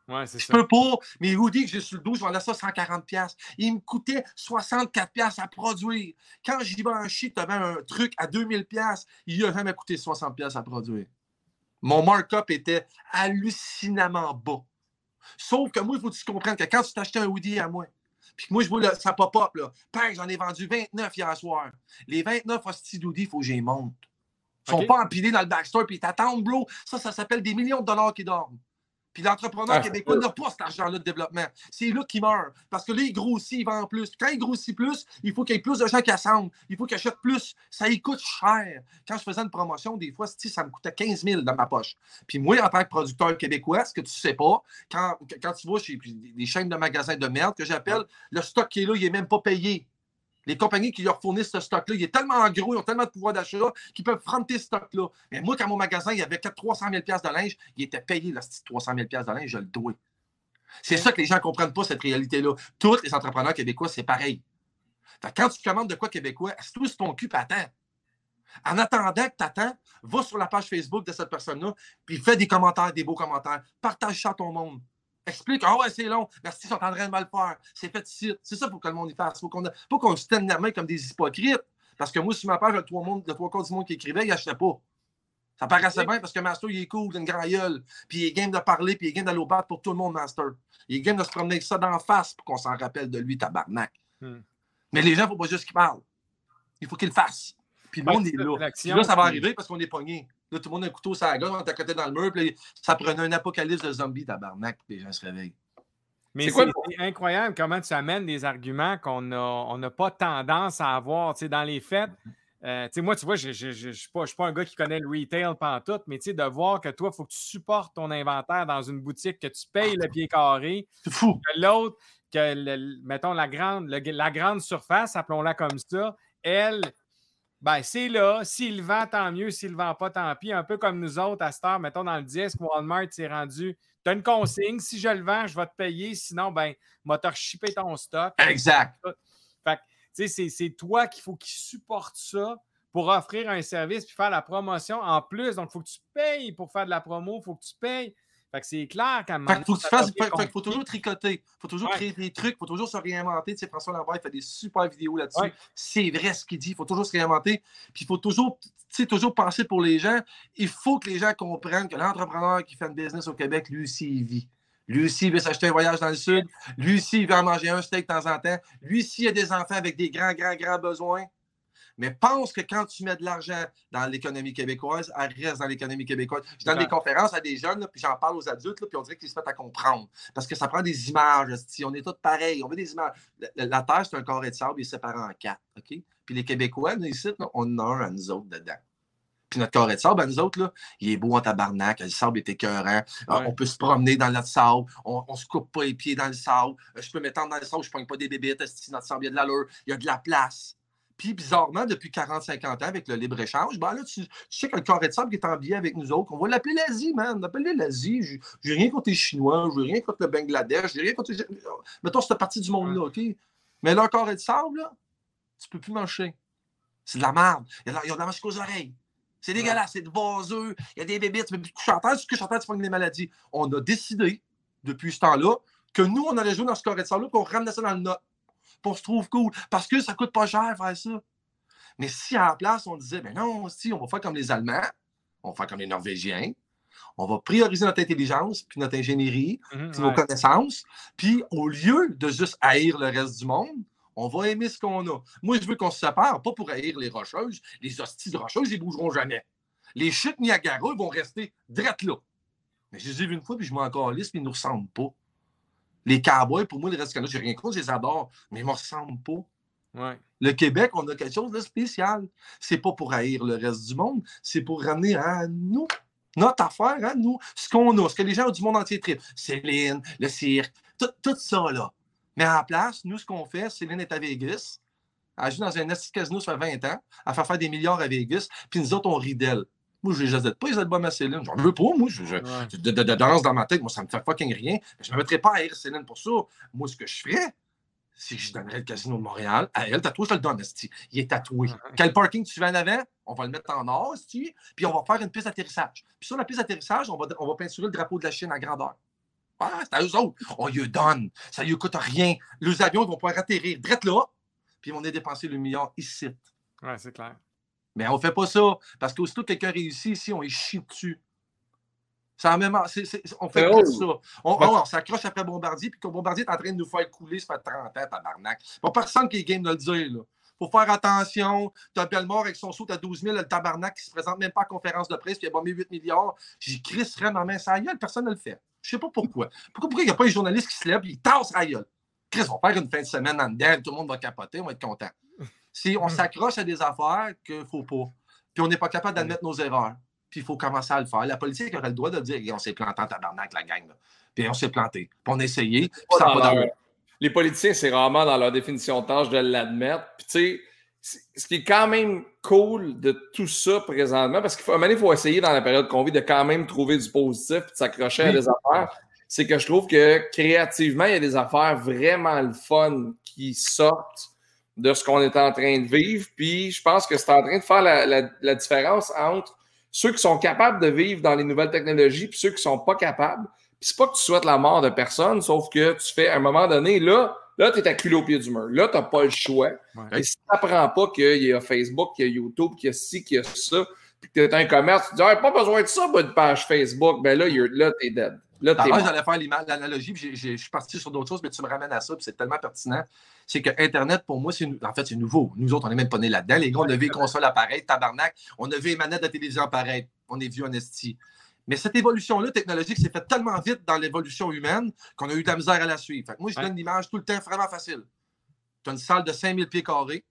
Ouais, c'est je peux pas. Mes hoodies que j'ai sur le dos, je vendais ça 140$. Il me coûtait 64$ à produire. Quand j'y vais en shit, tu avais un truc à 2000$, il a jamais coûté 60$ à produire. Mon markup était hallucinamment bas. Sauf que moi, il faut que tu comprennes que quand tu t'achetais un hoodie à moi, puis que moi, je vois ça pop-up, là, j'en ai vendu 29 hier soir. Les 29 hosties d'hoodie, il faut que j'y monte. Ils ne sont pas empilés dans le backstore, puis ils t'attendent, bro. Ça, ça s'appelle des millions de dollars qui dorment. Puis l'entrepreneur ah, québécois n'a pas cet argent-là de développement. C'est là qu'il meurt. Parce que là, il grossit, il vend plus. Quand il grossit plus, il faut qu'il y ait plus de gens qui assemblent. Il faut qu'il achète plus. Ça y coûte cher. Quand je faisais une promotion, des fois, ça me coûtait 15 000 dans ma poche. Puis moi, en tant que producteur québécois, ce que tu sais pas, quand, quand tu vois chez des chaînes de magasins de merde que j'appelle, le stock qui est là, il n'est même pas payé. Les compagnies qui leur fournissent ce stock-là, il est tellement gros, ils ont tellement de pouvoir d'achat qu'ils peuvent fronter ce stock-là. Mais moi, quand mon magasin, il y avait 300 000 de linge, il était payé, là, 300 000 de linge, je le dois. C'est ça que les gens ne comprennent pas, cette réalité-là. Tous les entrepreneurs québécois, c'est pareil. quand tu commandes de quoi québécois, c'est tout ton cul, attends. En attendant que tu attends, va sur la page Facebook de cette personne-là, puis fais des commentaires, des beaux commentaires. Partage ça à ton monde. Explique, ah ouais, c'est long. Merci, ils sont en train de mal faire. C'est fait ici. C'est ça pour que le monde y fasse. Faut qu'on faut qu'on se tienne la main comme des hypocrites. Parce que moi, sur ma page, a trois, monde, trois quarts du monde qui écrivait, il n'achetait pas. Ça paraissait bien parce que Master, il est cool, il a une grande gueule. Puis il est game de parler, puis il est game d'aller au bat pour tout le monde, Master. Il est game de se promener avec ça d'en face pour qu'on s'en rappelle de lui, tabarnak. Hmm. Mais les gens, il ne faut pas juste qu'ils parlent. Il faut qu'ils le fassent. Puis le monde est là. là, ça va arriver parce qu'on est pogné. Là, tout le monde a un couteau sur la gueule, on est à côté dans le mur, puis ça prenait un apocalypse de zombies, tabarnak, puis les gens se réveillent. Mais c'est incroyable comment tu amènes des arguments qu'on n'a pas tendance à avoir. dans les fêtes, euh, moi, tu vois, je ne suis pas, un gars qui connaît le retail tout, mais de voir que toi, il faut que tu supportes ton inventaire dans une boutique, que tu payes le pied carré. C'est fou. Que l'autre, que, mettons, la grande, la grande surface, appelons-la comme ça, elle, ben, c'est là. S'il vend, tant mieux. S'il ne vend pas, tant pis. Un peu comme nous autres, à Star, mettons dans le 10, Walmart, c'est rendu. Tu as une consigne. Si je le vends, je vais te payer. Sinon, ben, moi, te ton stock. Exact. Fait tu sais, c'est toi qu'il faut qu'il supporte ça pour offrir un service puis faire la promotion en plus. Donc, il faut que tu payes pour faire de la promo. Il faut que tu payes. Fait que c'est clair qu'à un faut, faut, faut, toujours tricoter. Il faut toujours créer des trucs. Il faut toujours se réinventer. Tu sais, François Lambert fait des super vidéos là-dessus. C'est vrai ce qu'il dit. Il faut toujours se réinventer. Puis il faut toujours, toujours penser pour les gens. Il faut que les gens comprennent que l'entrepreneur qui fait un business au Québec, lui aussi, il vit. Lui aussi, il veut s'acheter un voyage dans le sud. Lui aussi, il veut en manger un steak de temps en temps. Lui aussi, il a des enfants avec des grands, grands, grands besoins. Mais pense que quand tu mets de l'argent dans l'économie québécoise, elle reste dans l'économie québécoise. Je donne des conférences à des jeunes, puis j'en parle aux adultes, puis on dirait qu'ils se mettent à comprendre. Parce que ça prend des images. On est tous pareils. On veut des images. La, Terre, c'est un carré de sable, il est séparé en quatre. OK? Puis les Québécois, nous, ici, on en a un à nous autres dedans. Puis notre carré de sable, à nous autres, là, il est beau en tabarnak, le sable est écœurant. Ah, on peut se promener dans notre sable, on ne se coupe pas les pieds dans le sable. Je peux m'étendre dans le sable, je ne prends pas des bébés, notre sable, il y a de l'allure, il y a de la place. Puis, bizarrement, depuis 40-50 ans, avec le libre-échange, ben là, tu, sais que le carré de sable qui est en billet avec nous autres, on va l'appeler l'Asie, man. On appelle l'Asie. Je n'ai rien contre les Chinois, je n'ai rien contre le Bangladesh, je n'ai rien contre. Les... Mettons, cette partie du monde-là, OK? Mais là, carré de sable, là, tu peux plus marcher. C'est de la merde. Il y a de la, il aux oreilles. C'est dégueulasse, c'est de vaseux, il y a des bébés, tu peux plus coucher en terre, que tu prends des maladies. On a décidé, depuis ce temps-là, que nous, on allait jouer dans ce carré de sable-là, qu'on ramenait ça dans le note on se trouve cool. Parce que ça coûte pas cher faire ça. Mais si à la place, on disait, ben non, si, on va faire comme les Allemands, on va faire comme les Norvégiens, On va prioriser notre intelligence, puis notre ingénierie, mhm, puis nos connaissances. Puis au lieu de juste haïr le reste du monde, on va aimer ce qu'on a. Moi, je veux qu'on se sépare, pas pour haïr les rocheuses. Les hosties de rocheuses, ils ne bougeront jamais. Les chutes Niagara vont rester drettes là. Mais je les ai une fois, puis je m'en calisse, puis ils ne nous ressemblent pas. Les cowboys, pour moi, le reste je j'ai rien contre, je les adore, mais ils ne me ressemblent pas. Le Québec, on a quelque chose de spécial. C'est pas pour haïr le reste du monde, c'est pour ramener à nous notre affaire à nous, ce qu'on a, ce que les gens du monde entier tripent. Céline, le cirque, tout, tout ça là. Mais en place, nous, ce qu'on fait, Céline est à Vegas. Elle joue dans un casino, fait 20 ans. Elle fait faire des milliards à Vegas. Puis nous autres, on rit d'elle. Moi, je ne les pas, les albums à Céline. J'en veux pas, moi. Je, de, de, danse dans ma tête, moi, ça me fait fucking rien. je ne me mettrais pas à rire Céline pour ça. Moi, ce que je ferais, c'est que je donnerais le casino de Montréal à elle. Tatoué, je le donne, Esti. Il est tatoué. Quel parking tu veux en avant? On va le mettre en or, Esti. Puis on va faire une piste d'atterrissage. Puis sur la piste d'atterrissage, on va, on va peinturer le drapeau de la Chine à grandeur. Ah, c'est à eux autres. On lui donne. Ça lui coûte rien. Les avions vont pouvoir atterrir direct là. Puis on a dépensé le milliard ici. Ouais, c'est clair. Mais on ne fait pas ça. Parce qu'aussitôt que quelqu'un réussit ici, on est chie dessus. Ça même, on fait pas ça. On, s'accroche après Bombardier, puis que Bombardier est en train de nous faire couler, ça fait 30 ans, tabarnak. Pas personne qui est game de le dire. Là. faut faire attention. Tu as Belmore avec son saut à 12 000, le tabarnak qui se présente même pas à conférence de presse, puis il a bombé 8 milliards. J'y crisserais ma main ça gueule, personne ne le fait. Je sais pas pourquoi. Pourquoi il n'y a pas un journaliste qui se lève et il tasse à gueule? Chris, on va faire une fin de semaine en dedans, tout le monde va capoter, on va être content. Si on s'accroche à des affaires qu'il ne faut pas, puis on n'est pas capable d'admettre nos erreurs, puis il faut commencer à le faire. La politique aurait le droit de dire on s'est planté en tabarnak, la gang. Puis on s'est planté. Puis on a essayé. Les politiciens, c'est rarement dans leur définition de tâche de l'admettre. Puis tu sais, ce qui est quand même cool de tout ça présentement, parce qu'il faut, il faut essayer dans la période qu'on vit de quand même trouver du positif et de s'accrocher à des affaires, c'est que je trouve que créativement, il y a des affaires vraiment le fun qui sortent de ce qu'on est en train de vivre. Puis je pense que c'est en train de faire la différence entre ceux qui sont capables de vivre dans les nouvelles technologies, puis ceux qui ne sont pas capables. Puis c'est pas que tu souhaites la mort de personne, sauf que tu fais à un moment donné, là, là, tu es acculé au pied du mur. Là, tu n'as pas le choix. Et si tu n'apprends pas qu'il y a Facebook, qu'il y a YouTube, qu'il y a ci, qu'il y a ça, puis que tu es un commerce, tu dis ah, pas besoin de ça, une page Facebook, ben là, là tu es dead. Là, j'allais faire l'analogie, puis je suis parti sur d'autres choses, mais tu me ramènes à ça, puis c'est tellement pertinent. C'est que Internet, pour moi, c'est en fait, c'est nouveau. Nous autres, on n'est même pas nés là-dedans. Les gars, on a vu les consoles appareil, tabarnak. On a vu les manettes de télévision appareil. On est vieux en esti. Mais cette évolution-là technologique s'est faite tellement vite dans l'évolution humaine qu'on a eu de la misère à la suivre. Fait moi, je donne l'image tout le temps vraiment facile. Tu as une salle de 5000 pieds carrés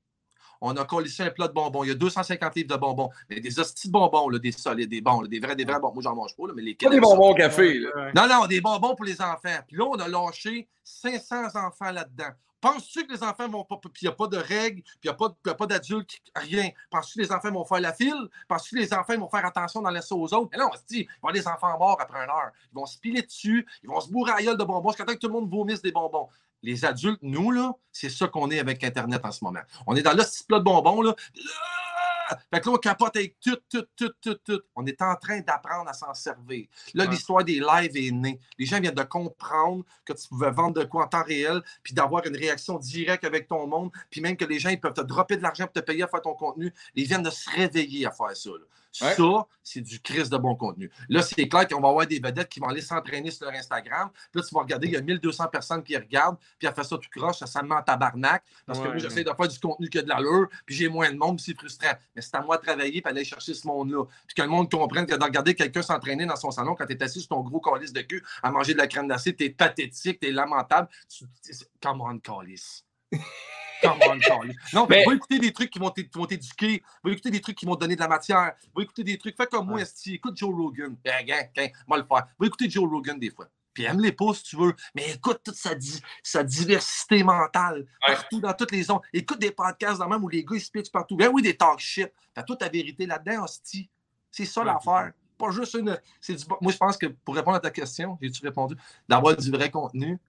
on a collé un plat de bonbons. Il y a 250 livres de bonbons. Mais des hosties de bonbons, là, des solides, des bons, des vrais, des vrais bonbons. Moi, j'en mange pas, là, mais les Pas des bonbons au café. Là. Non, non, des bonbons pour les enfants. Puis là, on a lâché 500 enfants là-dedans. Penses-tu que les enfants vont pas. Puis il n'y a pas de règles, puis il n'y a pas, d'adultes, rien. Penses-tu que les enfants vont faire la file? Penses-tu que les enfants vont faire attention dans laisser aux autres? Et là, on se dit, il va y avoir des enfants morts après une heure. Ils vont se piler dessus, ils vont se bourrer à gueule de bonbons jusqu'à temps que tout le monde vomisse des bonbons. Les adultes, nous, là, c'est ça qu'on est avec Internet en ce moment. On est dans le petit plat de bonbons, là. Fait que là, on capote avec tout, tout, tout, tout, tout. On est en train d'apprendre à s'en servir. Là, l'histoire des lives est née. Les gens viennent de comprendre que tu pouvais vendre de quoi en temps réel, puis d'avoir une réaction directe avec ton monde, puis même que les gens ils peuvent te dropper de l'argent pour te payer à faire ton contenu. Ils viennent de se réveiller à faire ça. Ça, c'est du crise de bon contenu. Là, c'est clair qu'on va avoir des vedettes qui vont aller s'entraîner sur leur Instagram. Puis là, tu vas regarder, il y a 1200 personnes qui regardent, puis elle fait ça tout croche, ça, me en tabarnak. Parce que moi, j'essaie de faire du contenu qui a de l'allure, puis j'ai moins de monde, puis c'est frustrant. Mais c'est à moi de travailler, puis aller chercher ce monde-là. Puis que le monde comprenne que de regarder quelqu'un s'entraîner dans son salon quand tu es assis sur ton gros calice de cul à manger de la crème glacée, tu es pathétique, tu es lamentable. Tu... Come on, calice. Non, mais... va écouter des trucs qui vont t'éduquer, va écouter des trucs qui vont te donner de la matière, va écouter des trucs. Fais comme moi, Esti, écoute Joe Rogan. Ben, gang, moi le faire. Va écouter Joe Rogan des fois. Puis aime-les pas si tu veux, mais écoute toute sa, sa diversité mentale partout dans toutes les zones. Écoute des podcasts dans même où les gars ils se pitchent partout. Ben oui, des talk shit. T'as toute ta vérité là-dedans, Hostie. C'est ça l'affaire. Pas juste une. Du... Moi, je pense que pour répondre à ta question, j'ai-tu répondu? D'avoir du vrai contenu,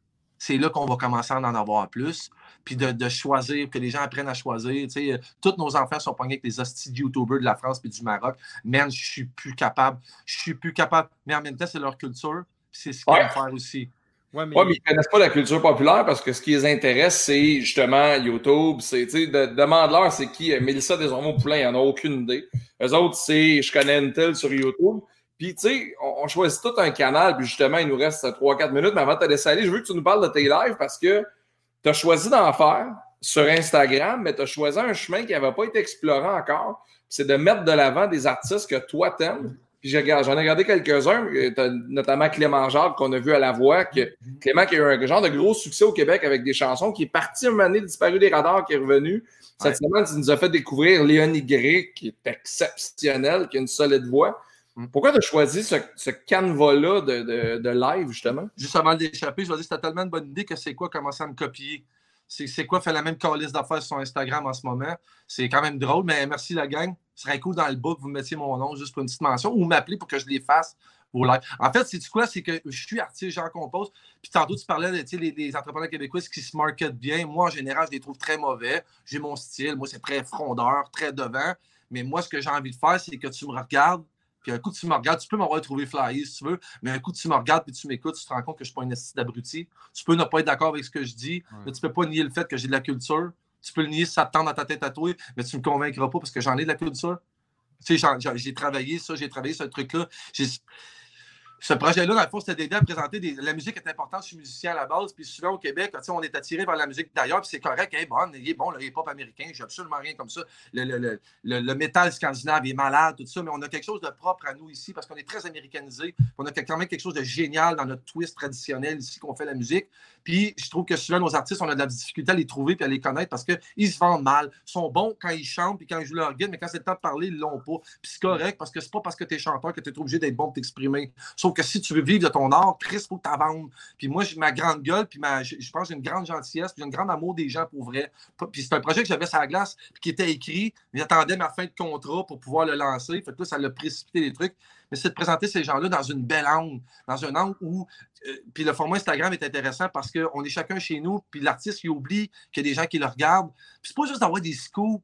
c'est là qu'on va commencer à en avoir plus. Puis de, choisir, que les gens apprennent à choisir. Tu tous nos enfants sont pognés avec les hosties YouTubers de la France et du Maroc. Man, je suis plus capable. Je suis plus capable. Mais en même temps, c'est leur culture. C'est ce qu'ils vont faire aussi. Oui, mais... ils ne connaissent pas la culture populaire parce que ce qui les intéresse, c'est justement YouTube. C'est, de, demande-leur c'est qui. Mélissa Desormeaux Poulain, ils n'en ont aucune idée. Eux autres, c'est je connais Intel sur YouTube. Puis, tu sais, on, choisit tout un canal, puis justement, il nous reste 3-4 minutes, mais avant de te laisser aller, je veux que tu nous parles de tes lives parce que tu as choisi d'en faire sur Instagram, mais tu as choisi un chemin qui n'avait pas été exploré encore. C'est de mettre de l'avant des artistes que toi t'aimes. Puis j'en ai regardé quelques-uns, notamment Clément Jacques qu'on a vu à la voix. Que Clément qui a eu un genre de gros succès au Québec avec des chansons, qui est parti une année disparu des radars, qui est revenu. Cette semaine, tu nous as fait découvrir Léonie Gray, qui est exceptionnel, qui a une solide voix. Mm. Pourquoi tu as choisi ce, ce canevas-là de, de, live, justement? Juste avant d'échapper, je vais dire que c'était tellement une bonne idée que c'est quoi commencer à me copier. C'est quoi faire la même calice d'affaires sur Instagram en ce moment? C'est quand même drôle, mais merci la gang. Ce serait cool dans le book, vous mettiez mon nom juste pour une petite mention ou m'appeler pour que je les fasse. Vos lives. En fait, c'est quoi? C'est que je suis artiste, j'en compose. Puis tantôt, tu parlais des, des entrepreneurs québécois qui se marketent bien. Moi, en général, je les trouve très mauvais. J'ai mon style. Moi, c'est très frondeur, très devant. Mais moi, ce que j'ai envie de faire, c'est que tu me regardes, puis un coup, tu me regardes, tu peux m'avoir trouvé flyé si tu veux, mais un coup, tu me regardes puis tu m'écoutes, tu te rends compte que je ne suis pas une astuce d'abruti. Tu peux ne pas être d'accord avec ce que je dis, mais tu ne peux pas nier le fait que j'ai de la culture. Tu peux le nier si ça te tend dans ta tête à toi, mais tu ne me convaincras pas parce que j'en ai de la culture. Tu sais, j'ai travaillé ça, j'ai travaillé ce truc-là ce projet-là, dans le fond, c'était d'aider à présenter la musique est importante. Je suis musicien à la base. Puis souvent au Québec, on est attiré vers la musique d'ailleurs. Puis c'est correct. Hey, bon, il est bon, le hip-hop américain. J'ai absolument rien comme ça. Le, le, le, le, métal scandinave est malade, tout ça. Mais on a quelque chose de propre à nous ici parce qu'on est très américanisé. On a quand même quelque chose de génial dans notre twist traditionnel ici qu'on fait la musique. Puis je trouve que souvent, nos artistes, on a de la difficulté à les trouver et à les connaître parce qu'ils se vendent mal. Ils sont bons quand ils chantent puis quand ils jouent leur guide, mais quand c'est le temps de parler, ils l'ont pas. Puis c'est correct parce que c'est pas parce que tu es chanteur que tu es obligé d'être bon pour t'exprimer que si tu veux vivre de ton art, Chris, faut que. Puis moi, j'ai ma grande gueule, puis ma, je, pense que j'ai une grande gentillesse, puis j'ai un grand amour des gens pour vrai. Puis c'est un projet que j'avais sur la glace, puis qui était écrit. J'attendais ma fin de contrat pour pouvoir le lancer. Fait que là, ça l'a précipité les trucs. Mais c'est de présenter ces gens-là dans une belle angle, dans un angle où. Euh, puis le format Instagram est intéressant parce qu'on est chacun chez nous, puis l'artiste, il oublie qu'il y a des gens qui le regardent. Puis c'est pas juste d'avoir des scoops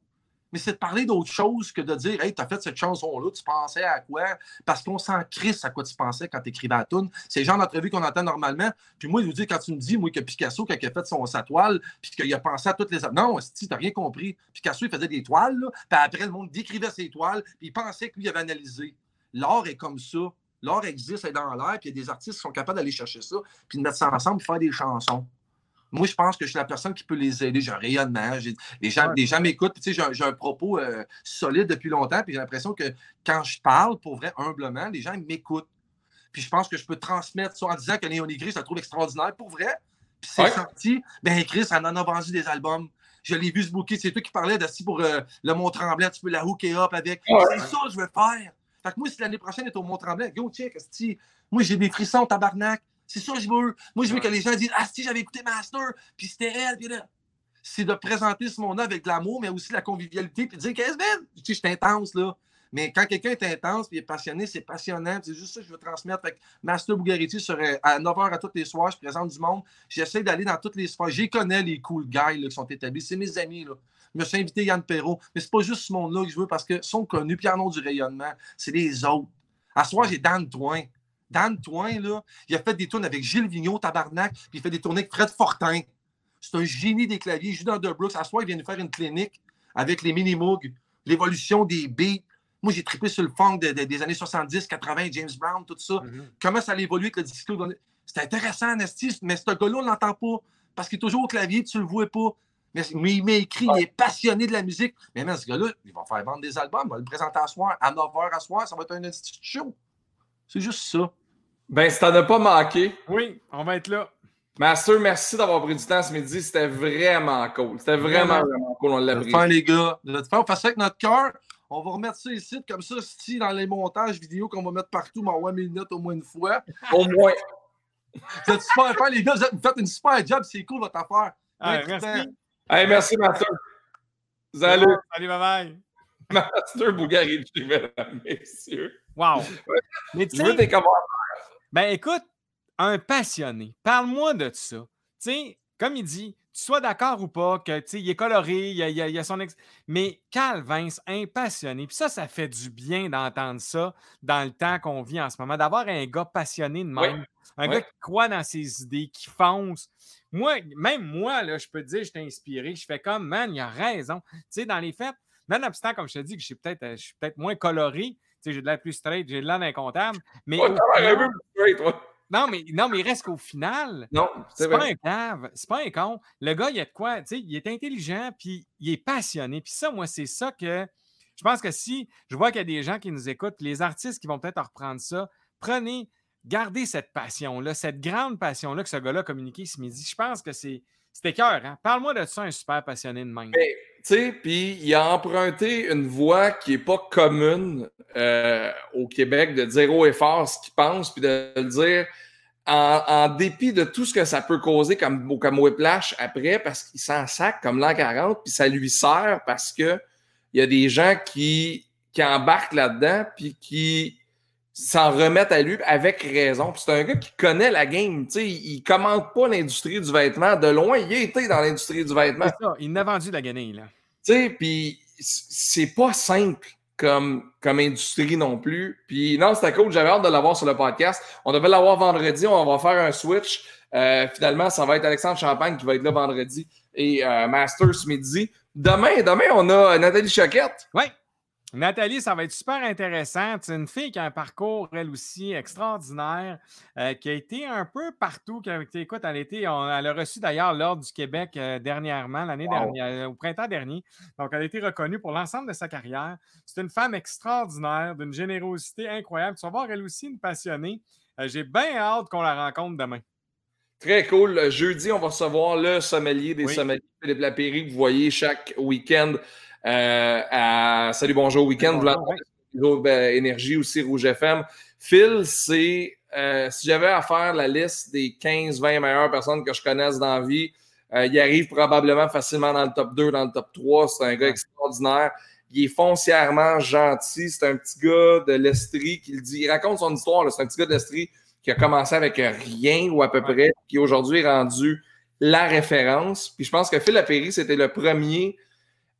mais c'est de parler d'autre chose que de dire Hey, tu as fait cette chanson-là, tu pensais à quoi? Parce qu'on s'en crisse à quoi tu pensais quand tu écrivais à tune. C'est le genre d'entrevue qu'on entend normalement. Puis moi, il nous dit quand tu me dis, moi, que Picasso, quand il a fait son, sa toile, puis qu'il a pensé à toutes les. Non, tu n'as rien compris. Picasso, il faisait des toiles, là, puis après, le monde décrivait ses toiles, puis il pensait que lui avait analysé. L'art est comme ça. L'art existe, est dans l'air, puis il y a des artistes qui sont capables d'aller chercher ça, puis de mettre ça ensemble, et faire des chansons. Moi, je pense que je suis la personne qui peut les aider. J'ai un rayonnement. Les gens, les gens m'écoutent. J'ai un, un, propos euh, solide depuis longtemps. Puis j'ai l'impression que quand je parle, pour vrai, humblement, les gens m'écoutent. Puis je pense que je peux transmettre ça en disant que Léonie Gris, je la trouve extraordinaire. Pour vrai. Puis c'est sorti. Ben Chris, elle en a vendu des albums. Je l'ai vu se booker. C'est toi qui parlais d'assis pour euh, le Mont-Tremblant. Tu peux la hooker up avec. C'est ça que je veux faire. Fait que moi, si l'année prochaine est au Mont-Tremblant, go check, moi j'ai des frissons tabarnak. C'est ça que je veux. Moi, je veux que les gens disent Ah, si, j'avais écouté Master, puis c'était elle, puis là. C'est de présenter ce monde-là avec de l'amour, mais aussi la convivialité, puis de dire Qu'est-ce que je suis intense, là. Mais quand quelqu'un est intense et est passionné, c'est passionnant. C'est juste ça que je veux transmettre. avec Master Bugarici serait à 9h à tous les soirs. Je présente du monde. J'essaie d'aller dans toutes les soirées. J'y connais les cool guys qui sont établis. C'est mes amis. Là. Je me suis invité Yann Perrault. Mais c'est pas juste ce monde-là que je veux parce qu'ils sont connus puis en ont du rayonnement. C'est les autres. À ce soir, j'ai Dan Toin. Dan Toin, là, il a fait des tournes avec Gilles Vigneault, Tabarnak, puis il fait des tournées avec Fred Fortin. C'est un génie des claviers. Joue dans The Brooks. À soir, il vient nous faire une clinique avec les mini-moogs, l'évolution des beats. Moi, j'ai trippé sur le funk des années 70, 80, James Brown, tout ça. Mm-hmm. Comment ça a évolué avec le disco. C'était intéressant, Nasty, mais ce gars-là, on ne l'entend pas parce qu'il est toujours au clavier, tu ne le vois pas. Mais, il m'a écrit, il est passionné de la musique. Mais même ce gars-là, il va faire vendre des albums, il va le présenter à soir, à 9h à soir, ça va être un institut show. C'est juste ça. Ben, ça t'en pas manqué. Oui, on va être là. Master, merci d'avoir pris du temps ce midi. C'était vraiment cool. C'était vraiment, vraiment cool. On l'a pris. les gars. De on fait ça avec notre cœur. On va remettre ça ici, comme ça, si dans les montages vidéo qu'on va mettre partout, mais ouais, minutes au moins une fois. Au moins. Vous êtes super faire, les gars. Vous faites une super job. C'est cool, votre affaire. merci. Hey, merci, Master. Salut. Salut, bye bye. Master Bougari, mesdames, messieurs. Wow. Mais tu veux tes commentaires? Ben écoute, un passionné, parle-moi de ça. Tu sais, comme il dit, tu sois d'accord ou pas, que tu il est coloré, il y a, a, son ex. Mais Calvin, un passionné. Puis ça, ça fait du bien d'entendre ça dans le temps qu'on vit en ce moment, d'avoir un gars passionné de même, un gars qui croit dans ses idées, qui fonce. Moi, même moi, là, je peux te dire, je t'ai inspiré. Je fais comme, man, il a raison. Tu sais, dans les fêtes, non obstant, comme je te dis, que je suis peut-être peut moins coloré, j'ai de l'air plus straight, j'ai de l'air incontable. Mais non, mais, non, mais il reste qu'au final, non, c'est pas un cave, c'est pas un con. Le gars, il a de quoi, tu sais, il est intelligent, puis il est passionné. Puis ça, moi, c'est ça que je pense que si je vois qu'il y a des gens qui nous écoutent, les artistes qui vont peut-être reprendre ça, prenez, gardez cette passion-là, cette grande passion-là que ce gars-là a communiqué ce midi. Je pense que c'est. C'était cœur, hein? Parle-moi de ça, un super passionné de même. Ben, sais, puis il a emprunté une voix qui n'est pas commune euh, au Québec de dire haut et fort ce qu'il pense, puis de le dire en, dépit de tout ce que ça peut causer comme, comme whiplash après, parce qu'il s'en sac comme l'an 40, puis ça lui sert parce que il y a des gens qui, qui embarquent là-dedans, puis qui s'en remettent à lui avec raison. c'est un gars qui connaît la game. il ne commente pas l'industrie du vêtement. De loin, il a été dans l'industrie du vêtement. Ça, il n'a vendu la guenille. Là. Puis c'est pas simple comme, comme industrie non plus. Puis non, c'était cool. J'avais hâte de l'avoir sur le podcast. On devait l'avoir vendredi. On va faire un switch. Euh, finalement, ça va être Alexandre Champagne qui va être là vendredi et euh, Masters midi. Demain, demain, on a Nathalie Choquette. Oui. Nathalie, ça va être super intéressant. C'est une fille qui a un parcours, elle aussi, extraordinaire, euh, qui a été un peu partout. Qui a, écoute, elle, elle a reçu d'ailleurs l'Ordre du Québec euh, dernièrement, l'année dernière, au printemps dernier. Donc, elle a été reconnue pour l'ensemble de sa carrière. C'est une femme extraordinaire, d'une générosité incroyable. Tu vas voir, elle aussi, une passionnée. Euh, j'ai bien hâte qu'on la rencontre demain. Très cool. Jeudi, on va recevoir le sommelier des sommeliers, Philippe Lapéry, que vous voyez chaque week-end euh, à Salut Bonjour Week-end, bonjour, ben, Énergie aussi, Rouge FM. Phil, c'est euh, si j'avais à faire la liste des 15-20 meilleures personnes que je connaisse dans la vie, euh, il arrive probablement facilement dans le top 2, dans le top 3. C'est un gars extraordinaire. Il est foncièrement gentil. C'est un petit gars de l'Estrie qui le dit. Il raconte son histoire. C'est un petit gars de l'Estrie qui a commencé avec rien ou à peu près, qui aujourd'hui est rendu la référence. Puis je pense que Phil Lapéry, c'était le premier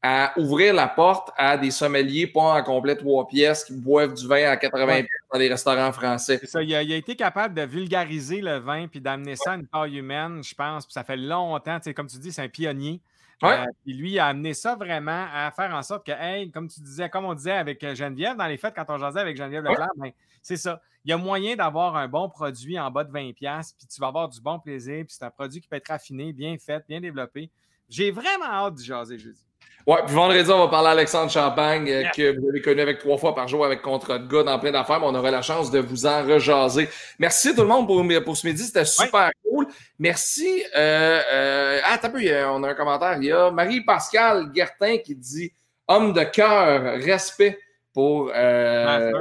à ouvrir la porte à des sommeliers pas en complet trois pièces qui boivent du vin à 80 pièces dans des restaurants français. Ça, il, a, été capable de vulgariser le vin puis d'amener ça à une part humaine, je pense. Puis ça fait longtemps, comme tu dis, c'est un pionnier. Euh, puis lui a amené ça vraiment à faire en sorte que, hey, comme tu disais, comme on disait avec Geneviève, dans les fêtes, quand on jasait avec Geneviève Leclerc, ben, c'est ça. Il y a moyen d'avoir un bon produit en bas de 20$, puis tu vas avoir du bon plaisir, puis c'est un produit qui peut être raffiné, bien fait, bien développé. J'ai vraiment hâte de jaser jeudi. Ouais, puis vendredi, on va parler à Alexandre Champagne, euh, que vous avez connu avec trois fois par jour avec contrat de gars dans plein d'affaires, mais on aura la chance de vous en rejaser. Merci tout le monde pour, pour ce midi, c'était super cool. Merci. Euh, euh, ah, t'as peu, on a un commentaire. Il y a Marie-Pascale Guertin qui dit Homme de cœur, respect pour euh,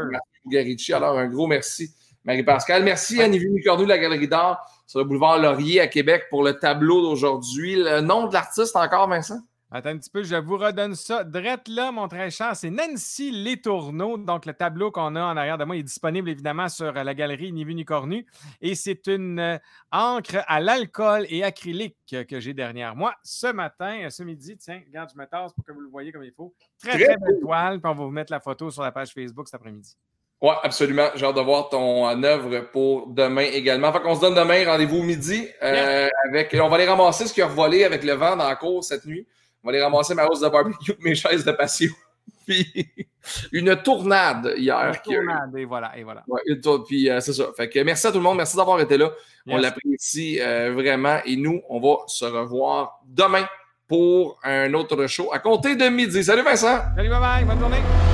Garici. Alors, un gros merci, Marie-Pascale. Merci à Nivu Cornu de la Galerie d'Art sur le boulevard Laurier à Québec pour le tableau d'aujourd'hui. Le nom de l'artiste encore, Vincent? Attends un petit peu, je vous redonne ça. Drette là, mon très cher, c'est Nancy Letourneau. Donc, le tableau qu'on a en arrière de moi est disponible évidemment sur la galerie Ni vu ni cornu. Et c'est une euh, encre à l'alcool et acrylique que j'ai derrière moi ce matin, euh, ce midi. Tiens, regarde, je me tasse pour que vous le voyez comme il faut. Très, très, belle toile. Puis on va vous mettre la photo sur la page Facebook cet après-midi. Oui, absolument. J'ai hâte de voir ton œuvre pour demain également. Fait qu'on se donne demain, rendez-vous midi. Euh, avec, on va aller ramasser ce qui a volé avec le vent dans la cour cette nuit. On va aller ramasser ma hausse de barbecue mes chaises de patio. Puis une tournade hier. Une tournade, et voilà. Et voilà. puis euh, c'est ça. Fait que merci à tout le monde. Merci d'avoir été là. On l'apprécie euh, vraiment. Et nous, on va se revoir demain pour un autre show à compter de midi. Salut Vincent. Salut, bye bye. Bonne journée.